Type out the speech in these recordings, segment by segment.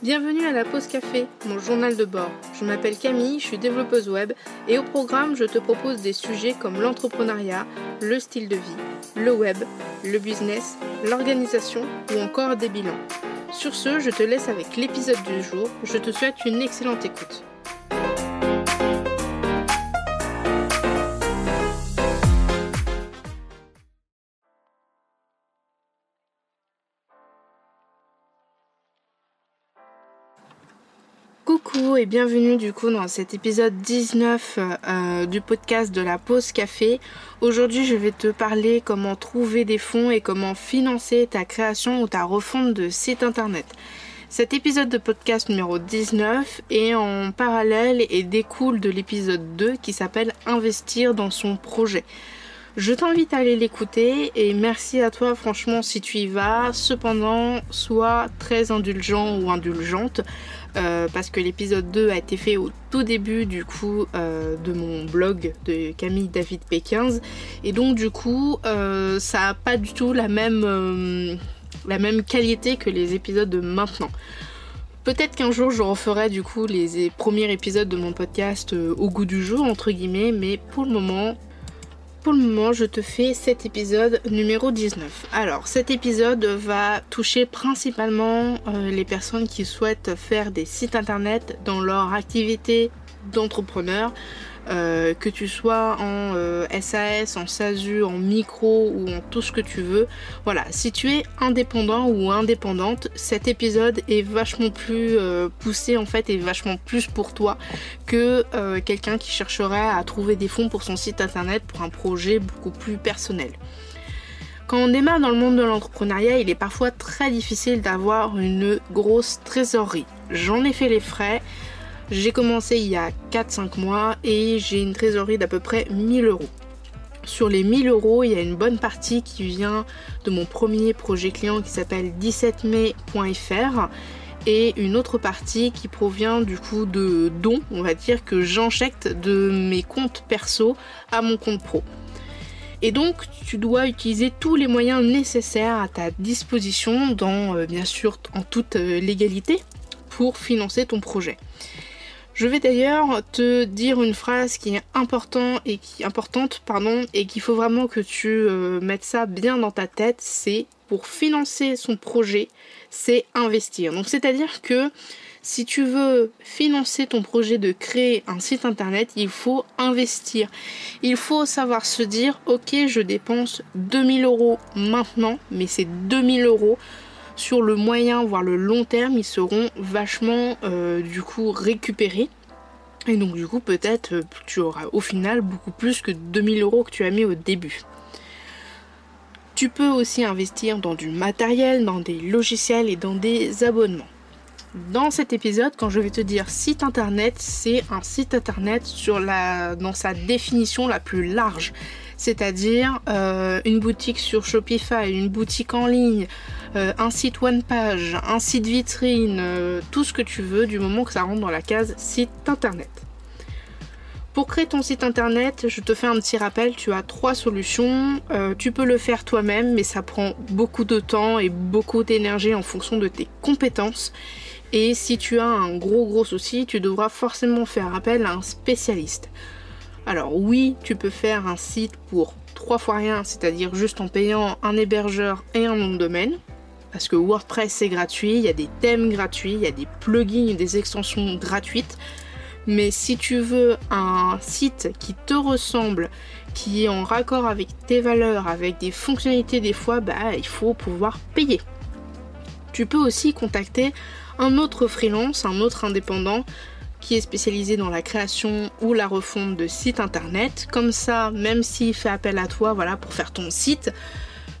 Bienvenue à la pause café, mon journal de bord. Je m'appelle Camille, je suis développeuse web et au programme, je te propose des sujets comme l'entrepreneuriat, le style de vie, le web, le business, l'organisation ou encore des bilans. Sur ce, je te laisse avec l'épisode du jour. Je te souhaite une excellente écoute. Coucou et bienvenue du coup dans cet épisode 19 euh, du podcast de la pause café. Aujourd'hui je vais te parler comment trouver des fonds et comment financer ta création ou ta refonte de site internet. Cet épisode de podcast numéro 19 est en parallèle et découle de l'épisode 2 qui s'appelle Investir dans son projet. Je t'invite à aller l'écouter et merci à toi franchement si tu y vas. Cependant, sois très indulgent ou indulgente euh, parce que l'épisode 2 a été fait au tout début du coup euh, de mon blog de Camille David P15 et donc du coup euh, ça a pas du tout la même, la même qualité que les épisodes de maintenant. Peut-être qu'un jour je referai du coup les premiers épisodes de mon podcast au goût du jour entre guillemets mais pour le moment pour le moment, je te fais cet épisode numéro 19. Alors, cet épisode va toucher principalement euh, les personnes qui souhaitent faire des sites internet dans leur activité d'entrepreneur, euh, que tu sois en SAS, euh, en SASU, en micro ou en tout ce que tu veux. Voilà, si tu es indépendant ou indépendante, cet épisode est vachement plus euh, poussé en fait et vachement plus pour toi que quelqu'un qui chercherait à trouver des fonds pour son site internet pour un projet beaucoup plus personnel. Quand on démarre dans le monde de l'entrepreneuriat, il est parfois très difficile d'avoir une grosse trésorerie. J'en ai fait les frais. J'ai commencé il y a 4-5 mois et j'ai une trésorerie d'à peu près 1000 euros. Sur les 1000 euros, il y a une bonne partie qui vient de mon premier projet client qui s'appelle 17mai.fr et une autre partie qui provient du coup de dons, on va dire, que j'injecte de mes comptes perso à mon compte pro. Et donc, tu dois utiliser tous les moyens nécessaires à ta disposition, dans, euh, bien sûr en toute euh, légalité, pour financer ton projet. Je vais d'ailleurs te dire une phrase qui est et qui, importante pardon, et qu'il faut vraiment que tu euh, mettes ça bien dans ta tête, c'est pour financer son projet, c'est investir. Donc c'est-à-dire que si tu veux financer ton projet de créer un site internet, il faut investir. Il faut savoir se dire, ok, je dépense 2000 euros maintenant, mais c'est 2000 euros sur le moyen voire le long terme ils seront vachement euh, du coup récupérés et donc du coup peut-être euh, tu auras au final beaucoup plus que 2000 euros que tu as mis au début. Tu peux aussi investir dans du matériel, dans des logiciels et dans des abonnements. Dans cet épisode, quand je vais te dire site internet, c'est un site internet sur la, dans sa définition la plus large c'est-à-dire euh, une boutique sur Shopify, une boutique en ligne, euh, un site one page, un site vitrine, euh, tout ce que tu veux du moment que ça rentre dans la case site internet. Pour créer ton site internet, je te fais un petit rappel, tu as trois solutions. tu peux le faire toi-même, mais ça prend beaucoup de temps et beaucoup d'énergie en fonction de tes compétences. Et si tu as un gros gros souci, tu devras forcément faire appel à un spécialiste. Alors oui, tu peux faire un site pour trois fois rien, c'est-à-dire juste en payant un hébergeur et un nom de domaine. Parce que WordPress c'est gratuit, il y a des thèmes gratuits, il y a des plugins, des extensions gratuites. Mais si tu veux un site qui te ressemble, qui est en raccord avec tes valeurs, avec des fonctionnalités des fois, bah il faut pouvoir payer. Tu peux aussi contacter un autre freelance, un autre indépendant qui est spécialisé dans la création ou la refonte de sites internet. Comme ça, même s'il fait appel à toi voilà, pour faire ton site,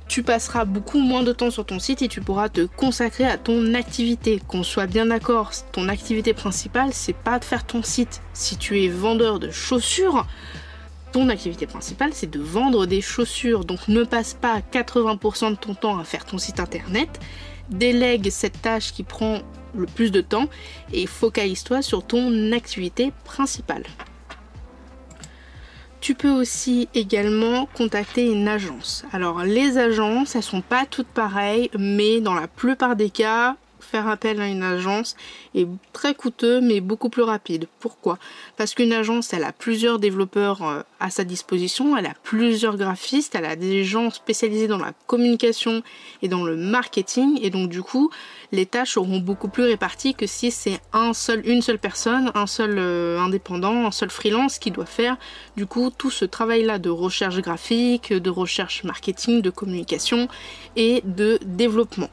tu passeras beaucoup moins de temps sur ton site et tu pourras te consacrer à ton activité. Qu'on soit bien d'accord, ton activité principale, c'est pas de faire ton site. Si tu es vendeur de chaussures, ton activité principale, c'est de vendre des chaussures. Donc ne passe pas 80% de ton temps à faire ton site internet. Délègue cette tâche qui prend le plus de temps et focalise-toi sur ton activité principale. Tu peux aussi également contacter une agence. Alors les agences, elles sont pas toutes pareilles, mais dans la plupart des cas, faire appel à une agence est très coûteux mais beaucoup plus rapide. Pourquoi? Parce qu'une agence, elle a plusieurs développeurs euh, à sa disposition, elle a plusieurs graphistes, elle a des gens spécialisés dans la communication et dans le marketing et donc du coup, les tâches seront beaucoup plus réparties que si c'est un seul, une seule personne, un seul euh, indépendant, un seul freelance qui doit faire du coup tout ce travail-là de recherche graphique, de recherche marketing, de communication et de développement.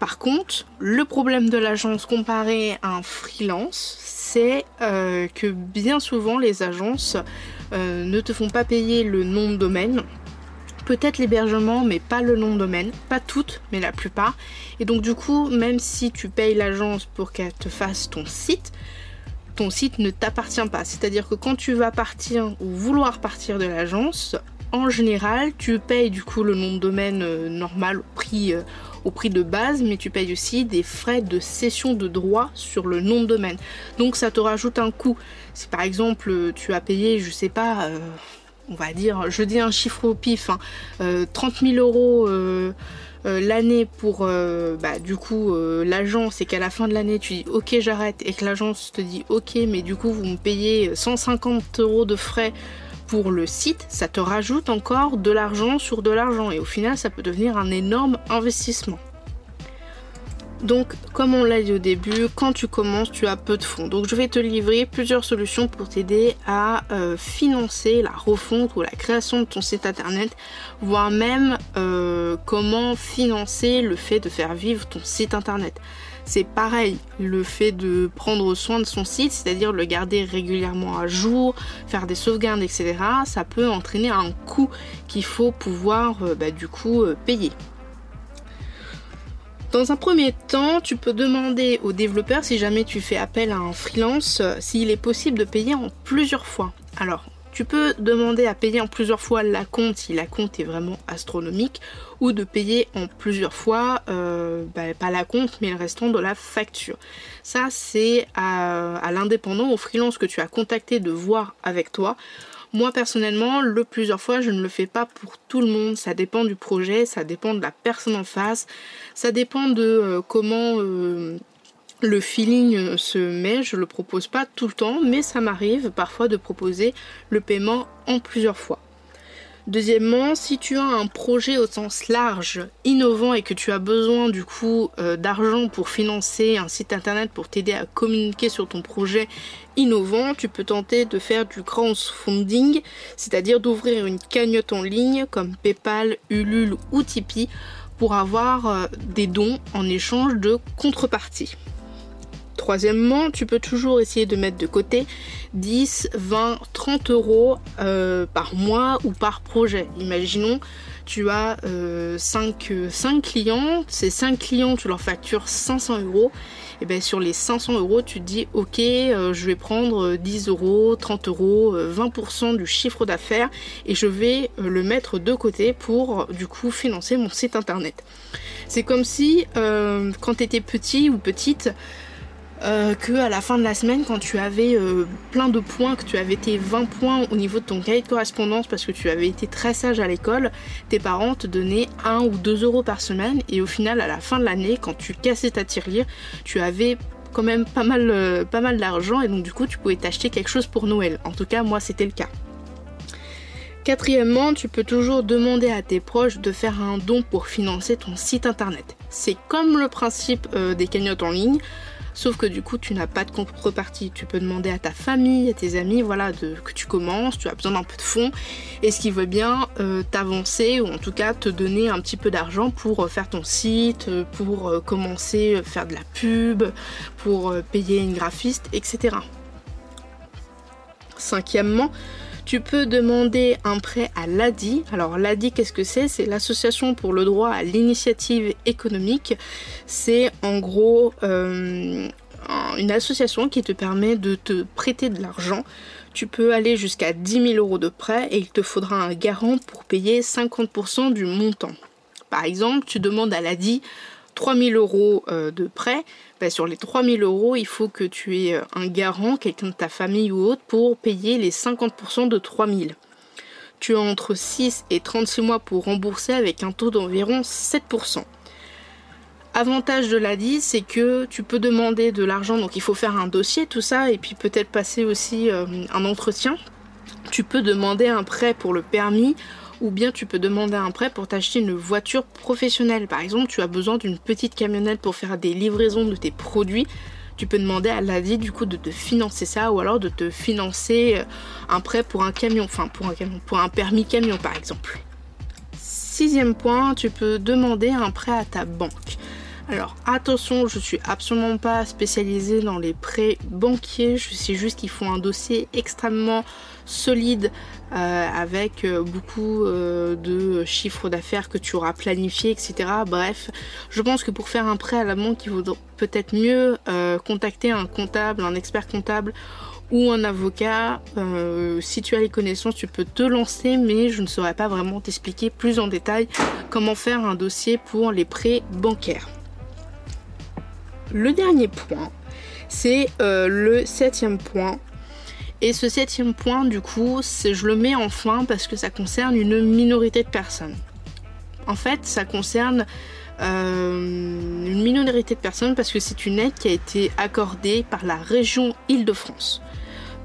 Par contre, le problème de l'agence comparé à un freelance, c'est euh, que bien souvent les agences euh, ne te font pas payer le nom de domaine peut-être l'hébergement, mais pas le nom de domaine. Pas toutes, mais la plupart. Et donc du coup, même si tu payes l'agence pour qu'elle te fasse ton site, ton site ne t'appartient pas. C'est-à-dire que quand tu vas partir ou vouloir partir de l'agence, en général, tu payes du coup le nom de domaine euh, normal au prix, euh, au prix de base, mais tu payes aussi des frais de cession de droit sur le nom de domaine. Donc ça te rajoute un coût. Si par exemple tu as payé, je sais pas, euh, on va dire, je dis un chiffre au pif, 30 hein, 000 euh, euros euh, euh, l'année pour bah, du coup l'agence et qu'à la fin de l'année tu dis ok j'arrête et que l'agence te dit ok mais du coup vous me payez 150 euros de frais pour le site, ça te rajoute encore de l'argent sur de l'argent et au final ça peut devenir un énorme investissement. Donc, comme on l'a dit au début, quand tu commences, tu as peu de fonds. Donc, je vais te livrer plusieurs solutions pour t'aider à euh, financer la refonte ou la création de ton site internet, voire même euh, comment financer le fait de faire vivre ton site internet. C'est pareil, le fait de prendre soin de son site, c'est-à-dire le garder régulièrement à jour, faire des sauvegardes, etc., ça peut entraîner un coût qu'il faut pouvoir euh, bah, du coup payer. Dans un premier temps, tu peux demander au développeur, si jamais tu fais appel à un freelance, euh, s'il est possible de payer en plusieurs fois. Alors, tu peux demander à payer en plusieurs fois la compte si la compte est vraiment astronomique, ou de payer en plusieurs fois, euh, bah, pas la compte, mais le restant de la facture. Ça, c'est à, l'indépendant, au freelance que tu as contacté de voir avec toi. Moi personnellement, le plusieurs fois, je ne le fais pas pour tout le monde. Ça dépend du projet, ça dépend de la personne en face, ça dépend de euh, comment euh, le feeling euh, se met. Je le propose pas tout le temps, mais ça m'arrive parfois de proposer le paiement en plusieurs fois. Deuxièmement, si tu as un projet au sens large, innovant et que tu as besoin du coup euh, d'argent pour financer un site internet pour t'aider à communiquer sur ton projet innovant, tu peux tenter de faire du crowdfunding, c'est-à-dire d'ouvrir une cagnotte en ligne comme PayPal, Ulule ou Tipeee pour avoir euh, des dons en échange de contrepartie. Troisièmement, tu peux toujours essayer de mettre de côté 10, 20, 30 euros euh, par mois ou par projet. Imaginons, tu as 5, euh, clients, ces 5 clients, tu leur factures 500 euros. Et bien sur les 500 euros, tu te dis ok, euh, je vais prendre 10 euros, 30 euros, 20% du chiffre d'affaires et je vais le mettre de côté pour du coup financer mon site internet. C'est comme si quand tu étais petit ou petite, euh, que à la fin de la semaine, quand tu avais euh, plein de points, que tu avais tes 20 points au niveau de ton cahier de correspondance parce que tu avais été très sage à l'école, tes parents te donnaient 1 ou 2 euros par semaine et au final, à la fin de l'année, quand tu cassais ta tirelire, tu avais quand même pas mal, euh, pas mal d'argent et donc du coup, tu pouvais t'acheter quelque chose pour Noël. En tout cas, moi, c'était le cas. Quatrièmement, tu peux toujours demander à tes proches de faire un don pour financer ton site internet. C'est comme le principe des cagnottes en ligne. Sauf que du coup, tu n'as pas de contrepartie. Tu peux demander à ta famille, à tes amis, voilà, que tu commences, tu as besoin d'un peu de fonds, et ce qui veut bien euh, t'avancer, ou en tout cas te donner un petit peu d'argent pour euh, faire ton site, euh, pour commencer à faire de la pub, pour payer une graphiste, etc. Cinquièmement, tu peux demander un prêt à l'ADI. Alors l'ADI, qu'est-ce que c'est? C'est l'association pour le droit à l'initiative économique. C'est en gros euh, une association qui te permet de te prêter de l'argent. Tu peux aller jusqu'à 10 000 euros de prêt et il te faudra un garant pour payer 50% du montant. Par exemple, tu demandes à l'ADI 3000 euros euh, de prêt, bah, sur les 3000 euros, il faut que tu aies euh, un garant, quelqu'un de ta famille ou autre, pour payer les 50% de 3000. Tu as entre 6 et 36 mois pour rembourser avec un taux d'environ 7%. Avantage de l'ADI, c'est que tu peux demander de l'argent, donc il faut faire un dossier, tout ça, et puis peut-être passer aussi euh, un entretien. Tu peux demander un prêt pour le permis, ou bien tu peux demander un prêt pour t'acheter une voiture professionnelle. Par exemple, tu as besoin d'une petite camionnette pour faire des livraisons de tes produits. Tu peux demander à l'ADI du coup de te financer ça ou alors de te financer euh, un prêt pour un camion, enfin pour un camion, pour un permis camion par exemple. Sixième point, tu peux demander un prêt à ta banque. Alors attention, je suis absolument pas spécialisée dans les prêts banquiers, je sais juste qu'ils font un dossier extrêmement solide euh, avec euh, beaucoup euh, de chiffres d'affaires que tu auras planifié, etc. Bref, je pense que pour faire un prêt à la banque, il vaut peut-être mieux contacter un comptable, un expert comptable ou un avocat. si tu as les connaissances, tu peux te lancer, mais je ne saurais pas vraiment t'expliquer plus en détail comment faire un dossier pour les prêts bancaires. Le dernier point, c'est le septième point. Et ce septième point, du coup, je le mets en fin parce que ça concerne une minorité de personnes. En fait, ça concerne euh, une minorité de personnes parce que c'est une aide qui a été accordée par la région Île-de-France.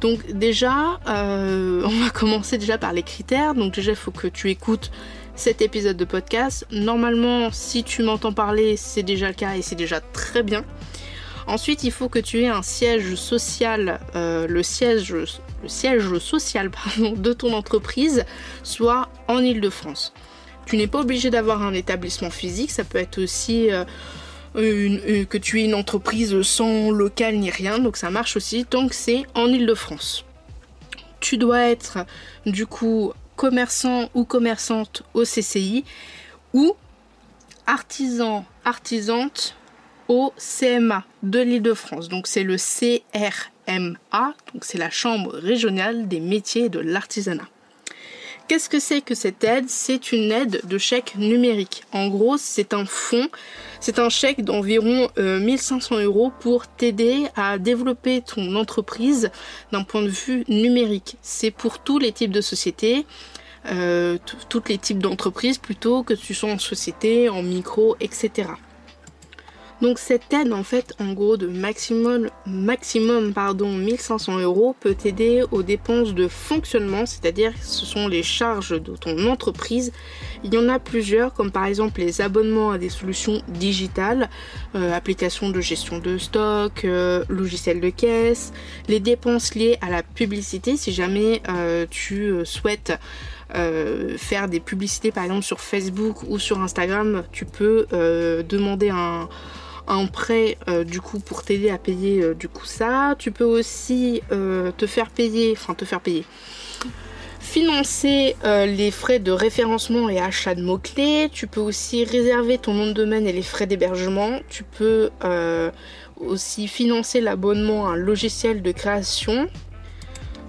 Donc déjà, euh, on va commencer déjà par les critères. Donc déjà, il faut que tu écoutes cet épisode de podcast. Normalement, si tu m'entends parler, c'est déjà le cas et c'est déjà très bien. Ensuite, il faut que tu aies un siège social, euh, le, siège, social de ton entreprise soit en Ile-de-France. Tu n'es pas obligé d'avoir un établissement physique, ça peut être aussi euh, que tu aies une entreprise sans local ni rien, donc ça marche aussi tant que c'est en Ile-de-France. Tu dois être du coup commerçant ou commerçante au CCI ou artisan, artisante au CMA de l'Île-de-France. Donc c'est le CRMA, donc c'est la Chambre régionale des métiers de l'artisanat. Qu'est-ce que c'est que cette aide? C'est une aide de chèque numérique. En gros, c'est un fonds, c'est un chèque d'environ 1500 euh, euros pour t'aider à développer ton entreprise d'un point de vue numérique. C'est pour tous les types de sociétés, euh, tous les types d'entreprises plutôt, que tu sois en société, en micro, etc. Donc cette aide en fait en gros de maximum, pardon, 1500 euros peut t'aider aux dépenses de fonctionnement, c'est-à-dire ce sont les charges de ton entreprise. Il y en a plusieurs comme par exemple les abonnements à des solutions digitales, euh, applications de gestion de stock, euh, logiciels de caisse, les dépenses liées à la publicité si jamais euh, tu souhaites faire des publicités par exemple sur Facebook ou sur Instagram, tu peux demander un, un prêt euh, du coup pour t'aider à payer euh, du coup ça. Tu peux aussi euh, te faire payer, enfin te faire payer, financer les frais de référencement et achat de mots-clés. Tu peux aussi réserver ton nom de domaine et les frais d'hébergement. Tu peux aussi financer l'abonnement à un logiciel de création.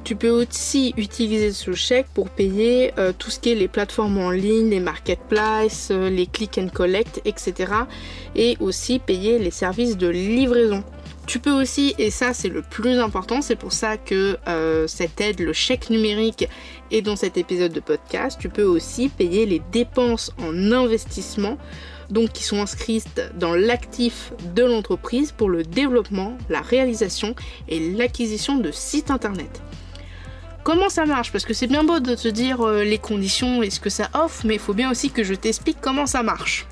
Tu peux aussi utiliser ce chèque pour payer euh, tout ce qui est les plateformes en ligne, les marketplaces, euh, les click and collect, etc. Et aussi payer les services de livraison. Tu peux aussi, et ça c'est le plus important, c'est pour ça que euh, cette aide, le chèque numérique, est dans cet épisode de podcast, tu peux aussi payer les dépenses en investissement, donc qui sont inscrites dans l'actif de l'entreprise pour le développement, la réalisation et l'acquisition de sites internet comment ça marche Parce que c'est bien beau de te dire euh, les conditions et ce que ça offre, mais il faut bien aussi que je t'explique comment ça marche.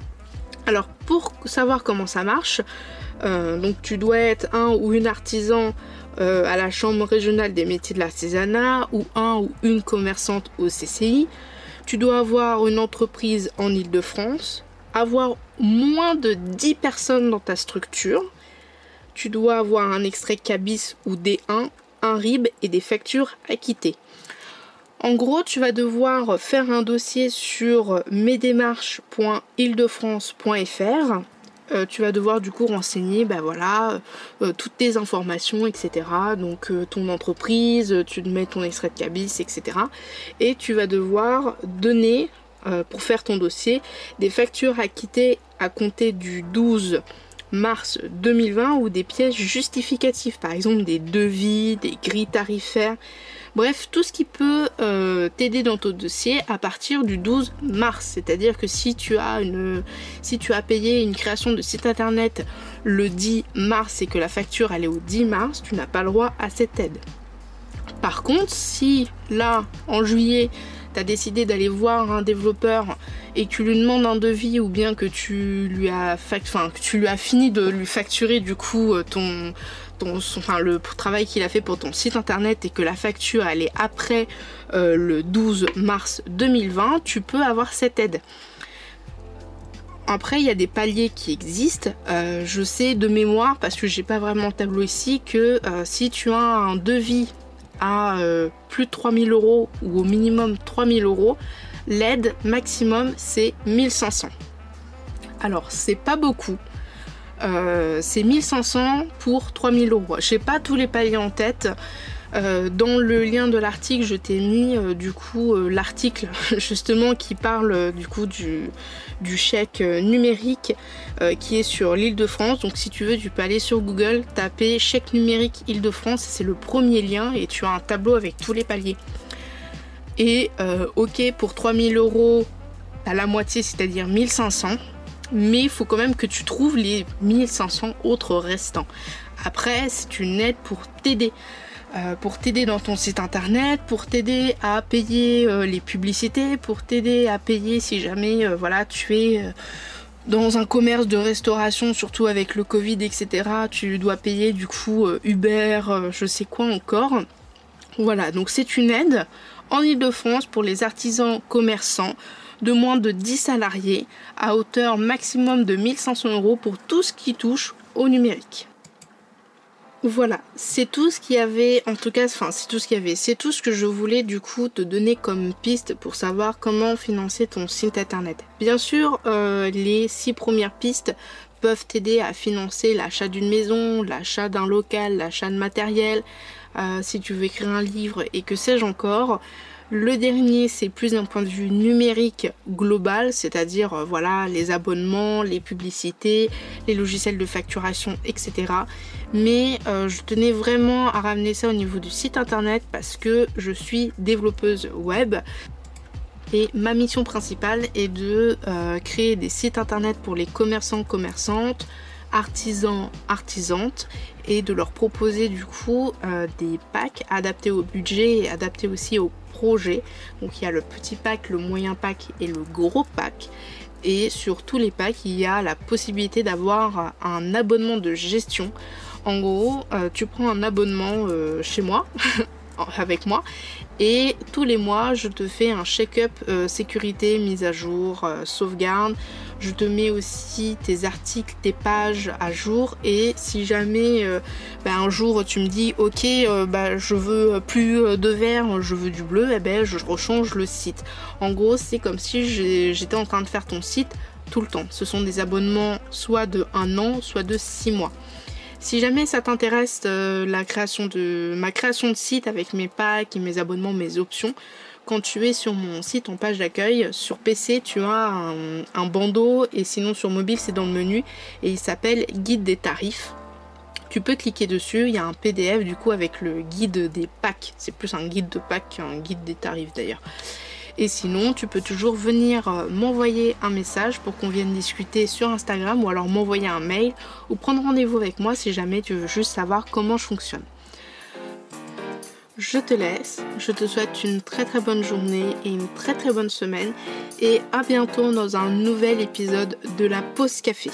Alors pour savoir comment ça marche, euh, donc tu dois être un ou une artisan euh, à la Chambre régionale des métiers de l'artisanat ou un ou une commerçante au CCI. Tu dois avoir une entreprise en Ile-de-France, avoir moins de 10 personnes dans ta structure. Tu dois avoir un extrait CABIS ou D1 un RIB et des factures acquittées. En gros, tu vas devoir faire un dossier sur mesdémarches.île-de-france.fr. Euh, tu vas devoir du coup renseigner ben voilà, euh, toutes tes informations, etc. Donc euh, ton entreprise, tu mets ton extrait de cabis, etc. Et tu vas devoir donner, pour faire ton dossier, des factures acquittées à compter du 12 mars 2020 ou des pièces justificatives, par exemple des devis, des grilles tarifaires, bref, tout ce qui peut euh, t'aider dans ton dossier à partir du 12 mars. C'est-à-dire que si tu as une, si tu as payé une création de site internet le 10 mars et que la facture est au 10 mars, tu n'as pas le droit à cette aide. Par contre, si là, en juillet, tu décidé d'aller voir un développeur et que tu lui demandes un devis ou bien que tu lui as, enfin, que tu lui as fini de lui facturer du coup euh, ton, ton enfin, le travail qu'il a fait pour ton site internet et que la facture elle est après euh, le 12 mars 2020, tu peux avoir cette aide. Après, il y a des paliers qui existent. Euh, je sais de mémoire, parce que j'ai pas vraiment le tableau ici, que si tu as un devis à euh, plus de 3000 euros ou au minimum 3000 euros, l'aide maximum c'est 1500. Alors c'est pas beaucoup. Euh, c'est 1500 pour 3000 euros. Je pas tous les paliers en tête. Euh, dans le lien de l'article, je t'ai mis euh, du coup euh, l'article justement qui parle du coup du, chèque numérique qui est sur l'île de France. Donc si tu veux, tu peux aller sur Google, taper chèque numérique Île-de-France, c'est le premier lien et tu as un tableau avec tous les paliers. Et ok pour 3000 euros à la moitié, c'est-à-dire 1500 mais il faut quand même que tu trouves les 1500 autres restants. Après, c'est une aide pour t'aider. Euh, pour t'aider dans ton site internet, pour t'aider à payer euh, les publicités, pour t'aider à payer si jamais euh, voilà tu es dans un commerce de restauration, surtout avec le Covid, etc. Tu dois payer du coup Uber, je sais quoi encore. Voilà, donc c'est une aide en Ile-de-France pour les artisans commerçants de moins de 10 salariés à hauteur maximum de 1500 euros pour tout ce qui touche au numérique. Voilà, c'est tout ce qu'il y avait, en tout cas, enfin c'est tout ce qu'il y avait, c'est tout ce que je voulais du coup te donner comme piste pour savoir comment financer ton site internet. Bien sûr, euh, les six premières pistes peuvent t'aider à financer l'achat d'une maison, l'achat d'un local, l'achat de matériel, euh, si tu veux écrire un livre et que sais-je encore. Le dernier, c'est plus d'un point de vue numérique global, c'est-à-dire euh, voilà les abonnements, les publicités, les logiciels de facturation, etc. Mais euh, je tenais vraiment à ramener ça au niveau du site internet parce que je suis développeuse web. Et ma mission principale est de euh, créer des sites internet pour les commerçants, commerçantes, artisans, artisantes et de leur proposer du coup des packs adaptés au budget et adaptés aussi aux projet. Donc il y a le petit pack, le moyen pack et le gros pack. Et sur tous les packs, il y a la possibilité d'avoir un abonnement de gestion. En gros, euh, tu prends un abonnement euh, chez moi avec moi et tous les mois je te fais un check-up euh, sécurité, mise à jour, sauvegarde. Je te mets aussi tes articles, tes pages à jour et si jamais euh, bah, un jour tu me dis ok bah, je veux plus de vert, je veux du bleu, eh ben je rechange le site. En gros c'est comme si j'étais en train de faire ton site tout le temps. Ce sont des abonnements soit de un an, soit de six mois. Si jamais ça t'intéresse euh, ma création de site avec mes packs mes abonnements, mes options, quand tu es sur mon site en page d'accueil, sur PC tu as un, bandeau et sinon sur mobile c'est dans le menu et il s'appelle guide des tarifs. Tu peux cliquer dessus, il y a un PDF du coup avec le guide des packs. C'est plus un guide de packs qu'un guide des tarifs d'ailleurs. Et sinon, tu peux toujours venir euh, m'envoyer un message pour qu'on vienne discuter sur Instagram ou alors m'envoyer un mail ou prendre rendez-vous avec moi si jamais tu veux juste savoir comment je fonctionne. Je te laisse, je te souhaite une très très bonne journée et une très très bonne semaine et à bientôt dans un nouvel épisode de la pause café.